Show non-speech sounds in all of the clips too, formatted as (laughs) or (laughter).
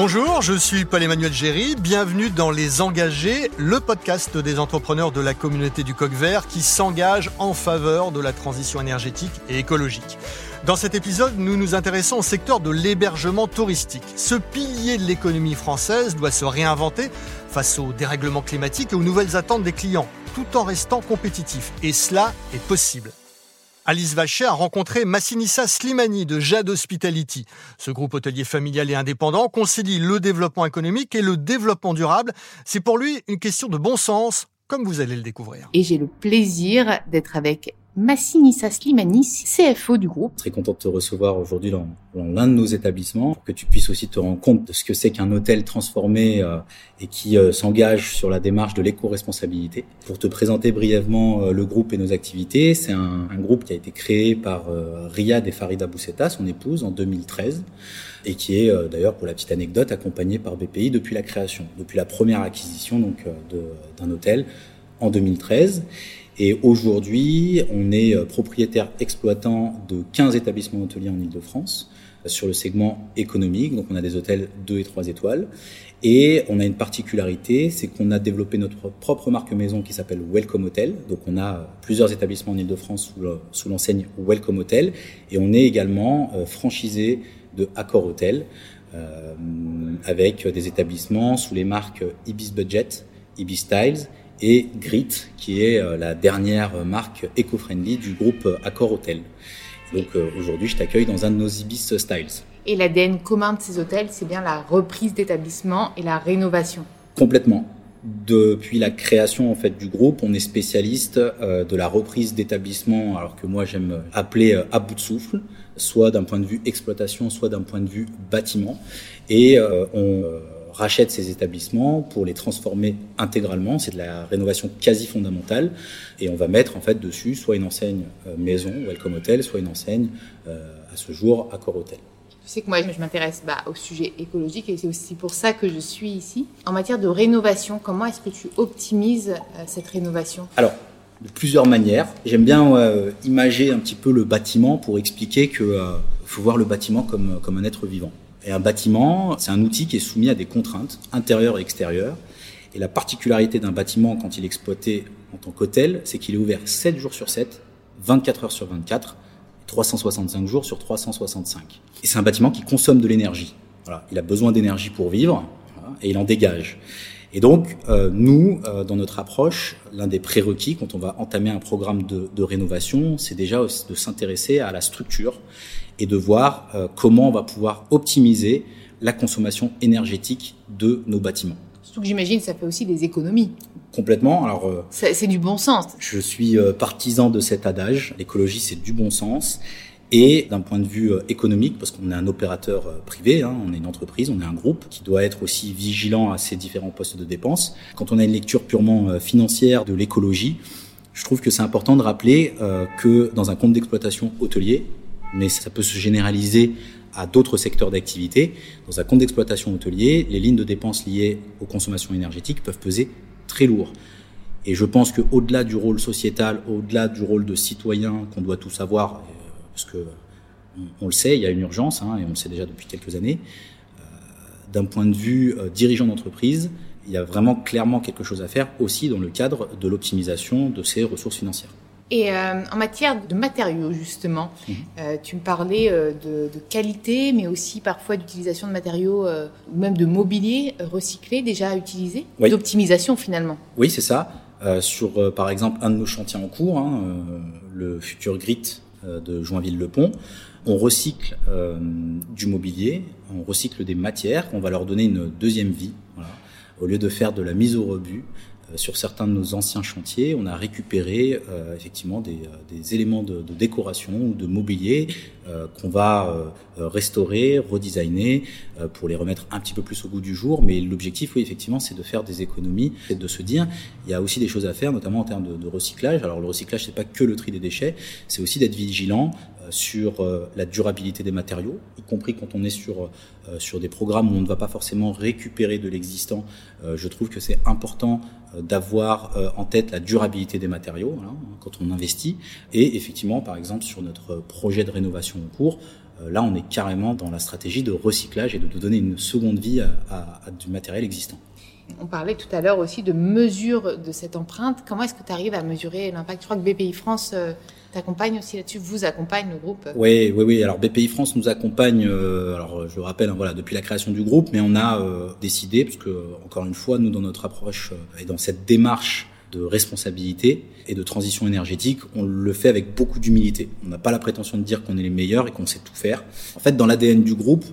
Bonjour, je suis Paul-Emmanuel Géry. Bienvenue dans Les Engagés, le podcast des entrepreneurs de la communauté du Coq Vert qui s'engagent en faveur de la transition énergétique et écologique. Dans cet épisode, nous nous intéressons au secteur de l'hébergement touristique. Ce pilier de l'économie française doit se réinventer face aux dérèglements climatiques et aux nouvelles attentes des clients, tout en restant compétitif. Et cela est possible. Alice Vacher a rencontré Massinissa Slimani de Jade Hospitality. Ce groupe hôtelier familial et indépendant concilie le développement économique et le développement durable. C'est pour lui une question de bon sens, comme vous allez le découvrir. Et j'ai le plaisir d'être avec Massinissa Slimani, CFO du groupe. Très content de te recevoir aujourd'hui dans, l'un de nos établissements que tu puisses aussi te rendre compte de ce que c'est qu'un hôtel transformé euh, et qui euh, s'engage sur la démarche de l'éco-responsabilité. Pour te présenter brièvement euh, le groupe et nos activités, c'est un, un, groupe qui a été créé par Riyad et Farida Bousseta, son épouse, en 2013 et qui est d'ailleurs, pour la petite anecdote, accompagné par BPI depuis la création, depuis la première acquisition donc d'un hôtel en 2013. Et aujourd'hui, on est euh, propriétaire exploitant de 15 établissements hôteliers en Ile-de-France euh, sur le segment économique. Donc on a des hôtels 2 et 3 étoiles. Et on a une particularité, c'est qu'on a développé notre propre marque maison qui s'appelle Welcome Hotel. Donc on a euh, plusieurs établissements en Ile-de-France sous l'enseigne Welcome Hotel. Et on est également franchisé de Accor Hotel euh, avec des établissements sous les marques Ibis Budget, Ibis Styles et Grit, qui est euh, la dernière marque éco-friendly du groupe Accor Hotel. Donc euh, aujourd'hui, je t'accueille dans un de nos Ibis Styles. Et l'ADN commun de ces hôtels, c'est bien la reprise d'établissement et la rénovation. Complètement. Depuis la création en fait du groupe, on est spécialiste euh, de la reprise d'établissement, alors que moi j'aime appeler à bout de souffle, soit d'un point de vue exploitation, soit d'un point de vue bâtiment. Et on rachète ces établissements pour les transformer intégralement. C'est de la rénovation quasi fondamentale. Et on va mettre en fait dessus soit une enseigne euh, maison, Welcome Hotel, soit une enseigne euh, à ce jour Accor Hotel. Tu sais que moi, je m'intéresse bah, au sujet écologique et c'est aussi pour ça que je suis ici. En matière de rénovation, comment est-ce que tu optimises euh, cette rénovation? Alors, de plusieurs manières. J'aime bien imager un petit peu le bâtiment pour expliquer qu'il faut voir le bâtiment comme, comme un être vivant. Et un bâtiment, c'est un outil qui est soumis à des contraintes intérieures et extérieures. Et la particularité d'un bâtiment quand il est exploité en tant qu'hôtel, c'est qu'il est ouvert 7 jours sur 7, 24 heures sur 24, 365 jours sur 365. Et c'est un bâtiment qui consomme de l'énergie. Voilà, il a besoin d'énergie pour vivre et il en dégage. Et donc, euh, nous, euh, dans notre approche, l'un des prérequis quand on va entamer un programme de, de rénovation, c'est déjà de s'intéresser à la structure et de voir euh, comment on va pouvoir optimiser la consommation énergétique de nos bâtiments. Surtout que j'imagine ça fait aussi des économies. Complètement. Alors, euh, c'est du bon sens. Je suis euh, partisan de cet adage. L'écologie, c'est du bon sens. Et d'un point de vue économique, parce qu'on est un opérateur privé, hein, on est une entreprise, on est un groupe qui doit être aussi vigilant à ces différents postes de dépenses. Quand on a une lecture purement financière de l'écologie, je trouve que c'est important de rappeler que dans un compte d'exploitation hôtelier, mais ça peut se généraliser à d'autres secteurs d'activité. Dans un compte d'exploitation hôtelier, les lignes de dépenses liées aux consommations énergétiques peuvent peser très lourd. Et je pense qu'au-delà du rôle sociétal, au-delà du rôle de citoyen qu'on doit tous avoir, euh, parce que on, le sait, il y a une urgence, hein, et on le sait déjà depuis quelques années, euh, d'un point de vue euh, dirigeant d'entreprise, il y a vraiment clairement quelque chose à faire aussi dans le cadre de l'optimisation de ces ressources financières. Et euh, en matière de matériaux, justement, mhm. euh, tu me parlais euh, de, de, qualité, mais aussi parfois d'utilisation de matériaux ou même de mobilier recyclé déjà utilisé, d'optimisation finalement. Oui, c'est ça. sur, par exemple, un de nos chantiers en cours, hein, le futur GRIT de Joinville-le-Pont, on recycle du mobilier, on recycle des matières, on va leur donner une deuxième vie. Voilà. Au lieu de faire de la mise au rebut, euh, sur certains de nos anciens chantiers, on a récupéré euh, effectivement des, euh, éléments de, de, décoration ou de mobilier qu'on va restaurer, redesigner pour les remettre un petit peu plus au goût du jour. Mais l'objectif, oui, effectivement, c'est de faire des économies et de se dire il y a aussi des choses à faire, notamment en termes de, de recyclage. Alors le recyclage, c'est pas que le tri des déchets, c'est aussi d'être vigilant sur la durabilité des matériaux, y compris quand on est sur sur des programmes où on ne va pas forcément récupérer de l'existant. je trouve que c'est important euh, d'avoir euh, en tête la durabilité des matériaux quand on investit. Et effectivement, par exemple, sur notre projet de rénovation en cours, là, on est carrément dans la stratégie de recyclage et de, donner une seconde vie à, du matériel existant. On parlait tout à l'heure aussi de mesure de cette empreinte. Comment est-ce que tu arrives à mesurer l'impact? Je crois que BPI France t'accompagne aussi là-dessus, vous accompagne le groupe Oui, oui, oui. Alors BPI France nous accompagne. alors je le rappelle, hein, voilà, depuis la création du groupe, mais on a décidé, parce que encore une fois, nous dans notre approche et dans cette démarche de responsabilité et de transition énergétique, on le fait avec beaucoup d'humilité. On n'a pas la prétention de dire qu'on est les meilleurs et qu'on sait tout faire. En fait, dans l'ADN du groupe,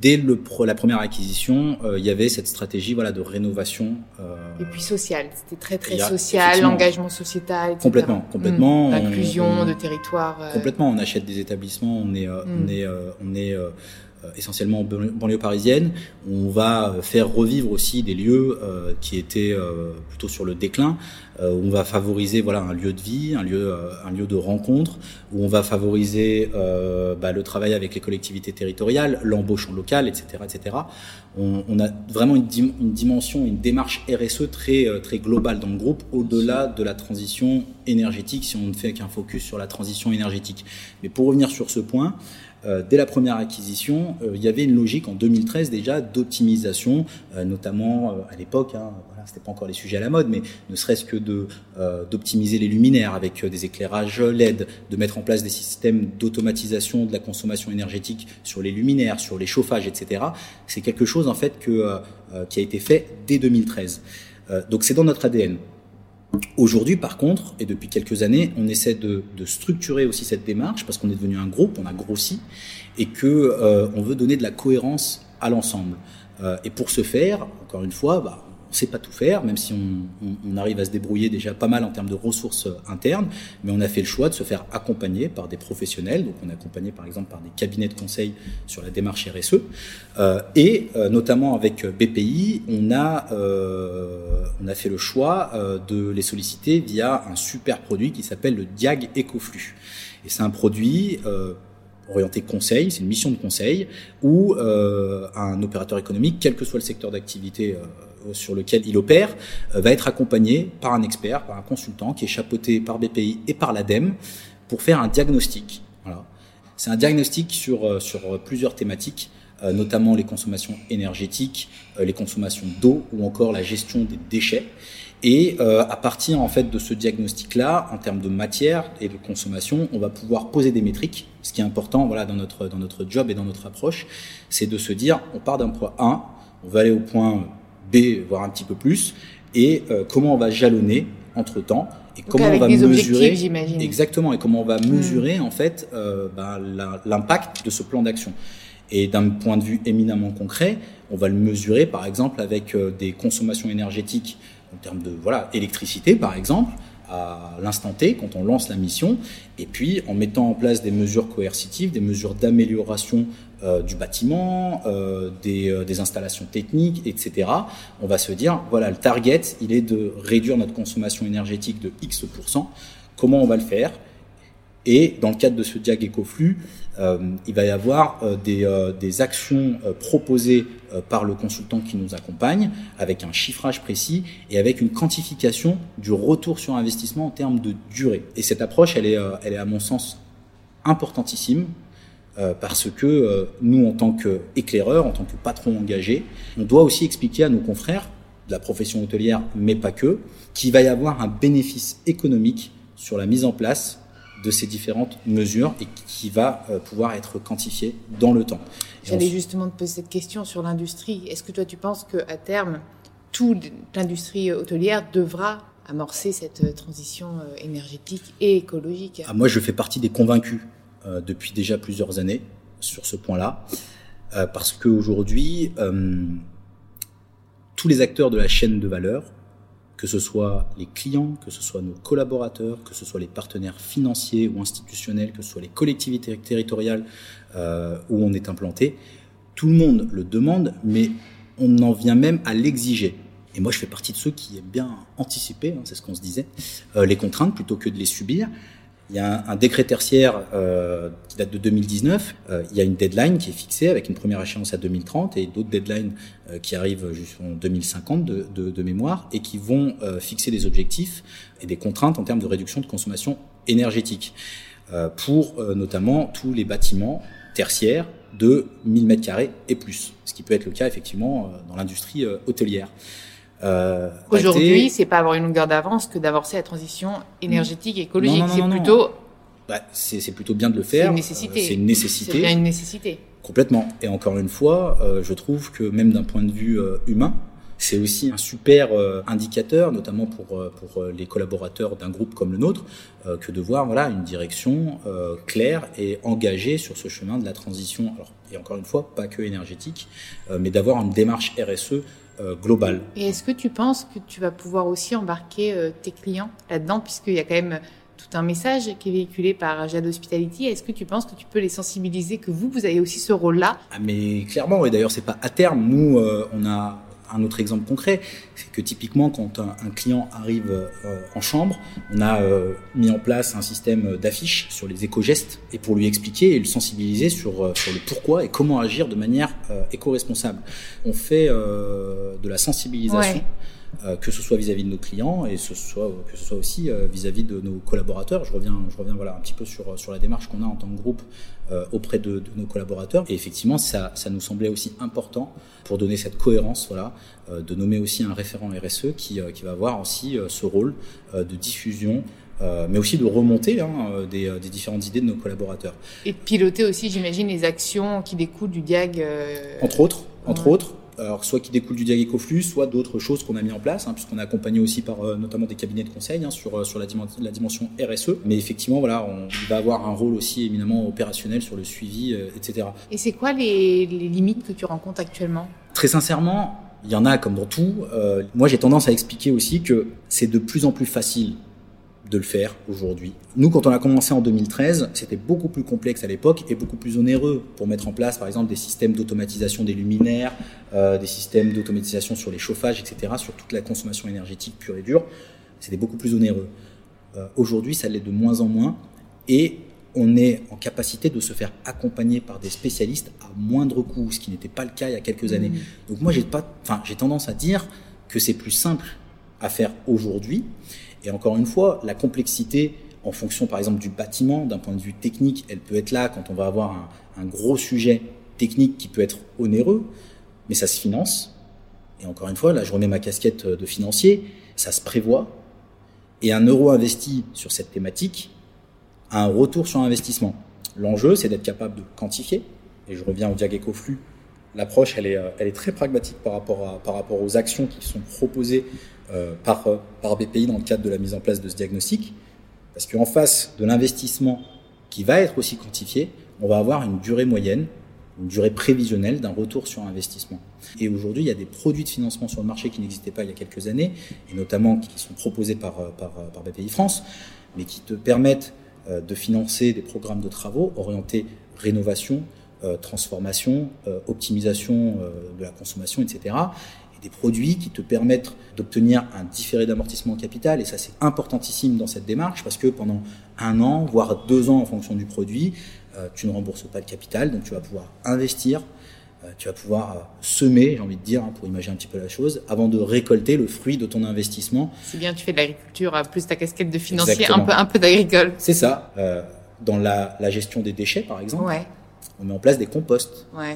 dès le, la première acquisition, euh, il y avait cette stratégie voilà de rénovation. Euh, et puis sociale, c'était très très social, l'engagement sociétal. Etc. Complètement, complètement. Mmh. L'inclusion de territoire. Euh. Complètement, on achète des établissements, on est, mmh. on est, on est euh, essentiellement en banlieue parisienne. On va euh, faire revivre aussi des lieux euh, qui étaient plutôt sur le déclin. on va favoriser voilà un lieu de vie, un lieu un lieu de rencontre où on va favoriser bah, le travail avec les collectivités territoriales, l'embauche en local, etc., etc. On, on a vraiment une, une, dimension, une démarche RSE très très globale dans le groupe, au-delà de la transition énergétique, si on ne fait qu'un focus sur la transition énergétique. Mais pour revenir sur ce point. Euh, dès la première acquisition, euh, il y avait une logique en 2013 déjà d'optimisation, euh, notamment à l'époque, hein, voilà, pas encore les sujets à la mode, mais ne serait-ce que d'optimiser les luminaires avec des éclairages LED, de mettre en place des systèmes d'automatisation de la consommation énergétique sur les luminaires, sur les chauffages, etc. C'est quelque chose en fait que qui a été fait dès 2013. donc c'est dans notre ADN. Aujourd'hui, par contre, et depuis quelques années, on essaie de, structurer aussi cette démarche parce qu'on est devenu un groupe, on a grossi, et que euh, on veut donner de la cohérence à l'ensemble. Euh, et pour ce faire, encore une fois, bah, on sait pas tout faire, même si on, arrive à se débrouiller déjà pas mal en termes de ressources euh, internes, mais on a fait le choix de se faire accompagner par des professionnels. Donc on est accompagné par exemple par des cabinets de conseil sur la démarche RSE, euh, et euh, notamment avec BPI, on a on a fait le choix de les solliciter via un super produit qui s'appelle le Diag EcoFlux. Et c'est un produit orienté conseil, c'est une mission de conseil, où un opérateur économique, quel que soit le secteur d'activité sur lequel il opère, euh, va être accompagné par un expert, par un consultant qui est chapeauté par BPI et par l'ADEME pour faire un diagnostic. Voilà. C'est un diagnostic sur, sur plusieurs thématiques, notamment les consommations énergétiques, les consommations d'eau ou encore la gestion des déchets. Et euh, à partir en fait de ce diagnostic-là, en termes de matière et de consommation, on va pouvoir poser des métriques. Ce qui est important, voilà, dans notre dans notre job et dans notre approche, c'est de se dire, on part d'un point A, on va aller au point B, voire un petit peu plus, et euh, comment on va jalonner entre temps et comment on va mesurer exactement et comment on va hmm. mesurer en fait euh, ben, l'impact de ce plan d'action. Et d'un point de vue éminemment concret, on va le mesurer par exemple avec euh, des consommations énergétiques en termes de voilà électricité par exemple à l'instant T quand on lance la mission et puis en mettant en place des mesures coercitives, des mesures d'amélioration euh, du bâtiment, euh, des, euh, des, installations techniques, etc. On va se dire voilà le target il est de réduire notre consommation énergétique de X Comment on va le faire? Et dans le cadre de ce diag écoflux, euh, il va y avoir euh, des, euh, des, actions proposées par le consultant qui nous accompagne, avec un chiffrage précis et avec une quantification du retour sur investissement en termes de durée. Et cette approche, elle est, elle est à mon sens importantissime parce que nous, en tant qu'éclaireurs, en tant que patrons engagés, on doit aussi expliquer à nos confrères de la profession hôtelière, mais pas que, qu'il va y avoir un bénéfice économique sur la mise en place de ces différentes mesures et qui va euh, pouvoir être quantifié dans le temps. J'allais justement te poser cette question sur l'industrie. Est-ce que toi tu penses qu'à terme, toute l'industrie hôtelière devra amorcer cette euh, transition euh, énergétique et écologique? Ah, Moi je fais partie des convaincus depuis déjà plusieurs années sur ce point-là, parce qu'aujourd'hui, tous les acteurs de la chaîne de valeur que ce soit les clients, que ce soit nos collaborateurs, que ce soit les partenaires financiers ou institutionnels, que ce soit les collectivités territoriales euh, où on est implanté, tout le monde le demande, mais on en vient même à l'exiger. Et moi, je fais partie de ceux qui aiment bien anticiper, hein, c'est ce qu'on se disait, euh, les contraintes plutôt que de les subir. Il y a un, décret tertiaire euh, qui date de 2019. Euh, il y a une deadline qui est fixée avec une première échéance à 2030 et d'autres deadlines euh, qui arrivent jusqu'en 2050 de, de, de, mémoire et qui vont euh, fixer des objectifs et des contraintes en termes de réduction de consommation énergétique pour notamment tous les bâtiments tertiaire de 1000 mètres carrés et plus, ce qui peut être le cas effectivement dans l'industrie hôtelière. Euh, Aujourd'hui, c'est pas avoir une longueur d'avance que d'avancer la transition énergétique et écologique. C'est plutôt. Bah, c'est plutôt bien de le faire. C'est une nécessité. c'est une nécessité. Bien une nécessité. Complètement. Et encore une fois, euh, je trouve que même d'un point de vue euh, humain, c'est aussi un super euh, indicateur, notamment pour, pour les collaborateurs d'un groupe comme le nôtre, que de voir voilà une direction claire et engagée sur ce chemin de la transition. Alors, et encore une fois, pas que énergétique, mais d'avoir une démarche RSE globale. Et est-ce que tu penses que tu vas pouvoir aussi embarquer tes clients là-dedans, puisqu'il y a quand même tout un message qui est véhiculé par Jade Hospitality. Est-ce que tu penses que tu peux les sensibiliser, que vous, vous avez aussi ce rôle-là? Ah, Mais clairement, et d'ailleurs, c'est pas à terme. Nous, euh, on a un autre exemple concret, c'est que typiquement, quand un, client arrive euh, en chambre, on a euh, mis en place un système d'affiches sur les éco-gestes et pour lui expliquer et le sensibiliser sur, sur le pourquoi et comment agir de manière éco-responsable. On fait de la sensibilisation. Euh, que ce soit vis-à-vis de nos clients et ce soit, que ce soit aussi euh, vis-à-vis de nos collaborateurs. Je reviens, je reviens voilà, un petit peu sur, sur la démarche qu'on a en tant que groupe euh, auprès de, nos collaborateurs. Et effectivement, ça, ça nous semblait aussi important pour donner cette cohérence, voilà, de nommer aussi un référent RSE qui, qui va avoir aussi ce rôle de diffusion mais aussi de remonter hein, des, des, différentes idées de nos collaborateurs. Et de piloter aussi, j'imagine, les actions qui découlent du DIAG. Entre autres, entre autres alors soit qui découle du Diag Ecoflux, soit d'autres choses qu'on a mis en place, hein, puisqu'on a accompagné aussi par euh, notamment des cabinets de conseil hein, sur, euh, sur la, la, dimension RSE. Mais effectivement, voilà, on va avoir un rôle aussi éminemment opérationnel sur le suivi, euh, etc. Et c'est quoi les, les, limites que tu rencontres actuellement? Très sincèrement, il y en a comme dans tout. moi, j'ai tendance à expliquer aussi que c'est de plus en plus facile de le faire aujourd'hui. Nous, quand on a commencé en 2013, c'était beaucoup plus complexe à l'époque et beaucoup plus onéreux pour mettre en place, par exemple, des systèmes d'automatisation des luminaires, euh, des systèmes d'automatisation sur les chauffages, etc., sur toute la consommation énergétique pure et dure. C'était beaucoup plus onéreux. Euh, aujourd'hui, ça l'est de moins en moins et on est en capacité de se faire accompagner par des spécialistes à moindre coût, ce qui n'était pas le cas il y a quelques années. Mmh. Donc moi, j'ai pas, enfin, j'ai tendance à dire que c'est plus simple à faire aujourd'hui et encore une fois, la complexité, en fonction par exemple du bâtiment, d'un point de vue technique, elle peut être là quand on va avoir un, gros sujet technique qui peut être onéreux, mais ça se finance. Et encore une fois, là je remets ma casquette de financier, ça se prévoit. Et un euro investi sur cette thématique a un retour sur investissement. L'enjeu, c'est d'être capable de quantifier. Et je reviens au Diageco Flux. L'approche, elle est, euh, elle est très pragmatique par rapport, à, par rapport aux actions qui sont proposées par, par BPI dans le cadre de la mise en place de ce diagnostic. Parce qu'en face de l'investissement qui va être aussi quantifié, on va avoir une durée moyenne, une durée prévisionnelle d'un retour sur investissement. Et aujourd'hui, il y a des produits de financement sur le marché qui n'existaient pas il y a quelques années, et notamment qui sont proposés par, par, par BPI France, mais qui te permettent euh, de financer des programmes de travaux orientés rénovation, euh, transformation, optimisation de la consommation, etc des produits qui te permettent d'obtenir un différé d'amortissement capital. Et ça, c'est importantissime dans cette démarche parce que pendant un an, voire deux ans en fonction du produit, euh, tu ne rembourses pas le capital. Donc, tu vas pouvoir investir, euh, tu vas pouvoir euh, semer, j'ai envie de dire, hein, pour imaginer un petit peu la chose, avant de récolter le fruit de ton investissement. C'est bien, tu fais de l'agriculture, plus ta casquette de financier, un peu, un peu d'agricole. C'est ça. dans la, la, gestion des déchets, par exemple, ouais. on met en place des composts ouais,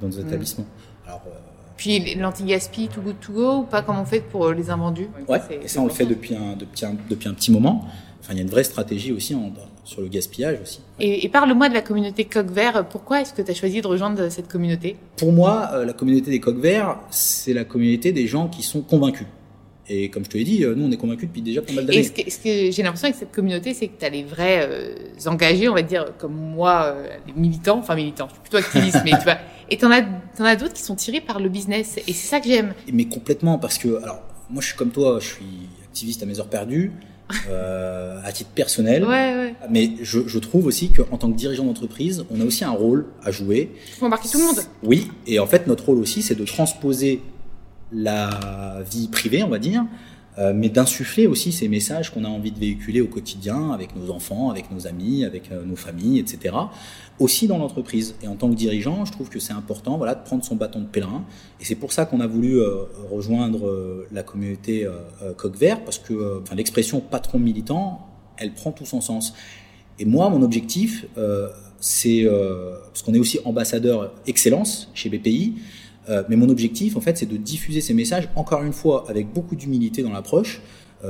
dans, nos mm. établissements. Alors, puis l'anti-gaspi, tout good to go, ou pas comme on fait pour euh, les invendus Ouais, et ça on le fait depuis un, depuis un, depuis un petit moment. Enfin, il y a une vraie stratégie aussi en, sur le gaspillage aussi. Et, parle-moi de la communauté Coq Vert. Pourquoi est-ce que tu as choisi de rejoindre cette communauté? Pour moi, euh, la communauté des Coq Verts, c'est la communauté des gens qui sont convaincus. Et comme je te l'ai dit, euh, nous, on est convaincus depuis déjà pas mal d'années. Et ce que, j'ai l'impression avec cette communauté, c'est que tu as les vrais engagés, on va dire, comme moi, les militants, enfin militants, je suis plutôt activiste, (laughs) mais tu vois, et as, en as d'autres qui sont tirés par le business. Et c'est ça que j'aime. Mais complètement, parce que, alors, moi, je suis comme toi, je suis activiste à mes heures perdues. Euh, à titre personnel. (laughs) Ouais, ouais. Mais je, je trouve aussi qu'en tant que dirigeant d'entreprise, on a aussi un rôle à jouer. Il faut embarquer tout le monde. Oui, et en fait, notre rôle aussi, c'est de transposer la vie privée, on va dire, euh, mais d'insuffler aussi ces messages qu'on a envie de véhiculer au quotidien avec nos enfants, avec nos amis, avec euh, nos familles, etc. Aussi dans l'entreprise. Et en tant que dirigeant, je trouve que c'est important voilà, de prendre son bâton de pèlerin. Et c'est pour ça qu'on a voulu euh, rejoindre la communauté Coq Vert, parce que l'expression patron militant, elle prend tout son sens. Et moi, mon objectif, c'est parce qu'on est aussi ambassadeur excellence chez BPI. Mais mon objectif, en fait, c'est de diffuser ces messages, encore une fois, avec beaucoup d'humilité dans l'approche,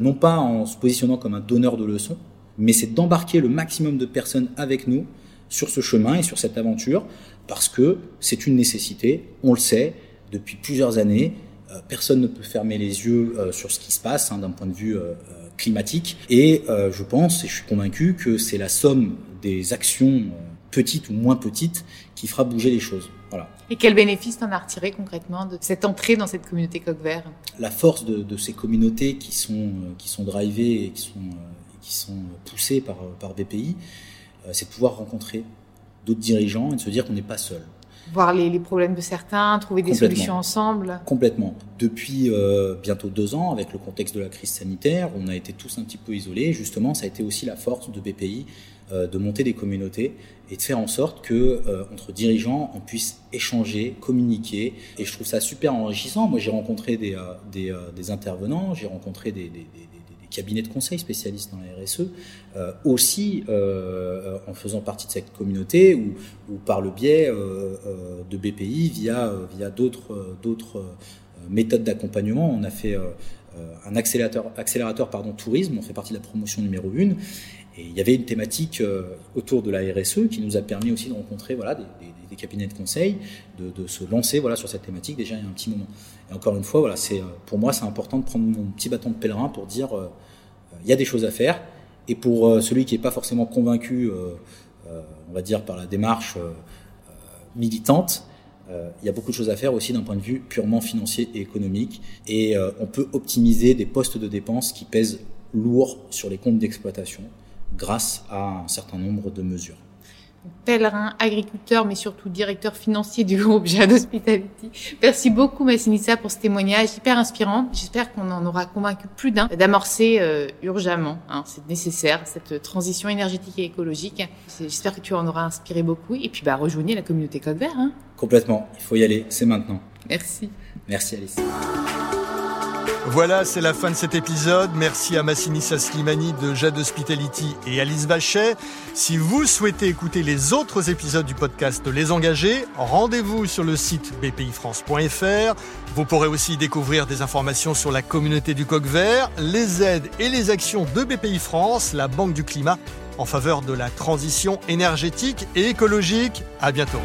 non pas en se positionnant comme un donneur de leçons, mais c'est d'embarquer le maximum de personnes avec nous sur ce chemin et sur cette aventure, parce que c'est une nécessité, on le sait, depuis plusieurs années, euh, personne ne peut fermer les yeux euh, sur ce qui se passe hein, d'un point de vue euh, climatique, et je pense, et je suis convaincu, que c'est la somme des actions petites ou moins petites qui fera bouger les choses. Voilà. Et quel bénéfice t'en as retiré concrètement de cette entrée dans cette communauté coq vert? La force de, de, ces communautés qui sont, qui sont drivées et qui sont qui sont poussés par, par BPI, euh, c'est de pouvoir rencontrer d'autres dirigeants et de se dire qu'on n'est pas seul. Voir les, les, problèmes de certains, trouver des solutions ensemble. Complètement. Depuis euh, bientôt deux ans, avec le contexte de la crise sanitaire, on a été tous un petit peu isolés. Justement, ça a été aussi la force de BPI euh, de monter des communautés et de faire en sorte que euh, entre dirigeants, on puisse échanger, communiquer. Et je trouve ça super enrichissant. Moi, j'ai rencontré des, des, des intervenants, j'ai rencontré des, des cabinet de conseil spécialistes dans la RSE, euh, aussi euh, en faisant partie de cette communauté ou, par le biais euh, de BPI via, via d'autres, d'autres méthodes d'accompagnement. On a fait un accélérateur, accélérateur pardon, tourisme, on fait partie de la promotion numéro 1. Et il y avait une thématique autour de la RSE qui nous a permis aussi de rencontrer voilà, des cabinets de conseil, de, de, se lancer voilà, sur cette thématique déjà il y a un petit moment. Et encore une fois, voilà, c'est, pour moi, c'est important de prendre mon petit bâton de pèlerin pour dire il y a des choses à faire. Et pour euh, celui qui n'est pas forcément convaincu, euh, euh, on va dire, par la démarche militante, il y a beaucoup de choses à faire aussi d'un point de vue purement financier et économique. Et on peut optimiser des postes de dépenses qui pèsent lourd sur les comptes d'exploitation grâce à un certain nombre de mesures pèlerin, agriculteur, mais surtout directeur financier du groupe Jade Hospitality. Merci beaucoup, Massinissa, pour ce témoignage hyper inspirant. J'espère qu'on en aura convaincu plus d'un d'amorcer euh, urgemment, hein, c'est nécessaire, cette transition énergétique et écologique. J'espère que tu en auras inspiré beaucoup. Et puis, bah, rejoignez la communauté Code Vert. Hein. Complètement. Il faut y aller. C'est maintenant. Merci. Merci, Alice. Voilà, c'est la fin de cet épisode. Merci à Massinissa Slimani de Jade Hospitality et Alice Vachet. Si vous souhaitez écouter les autres épisodes du podcast Les Engagés, rendez-vous sur le site bpifrance.fr. Vous pourrez aussi découvrir des informations sur la communauté du coq vert, les aides et les actions de BPI France, la Banque du climat, en faveur de la transition énergétique et écologique. À bientôt.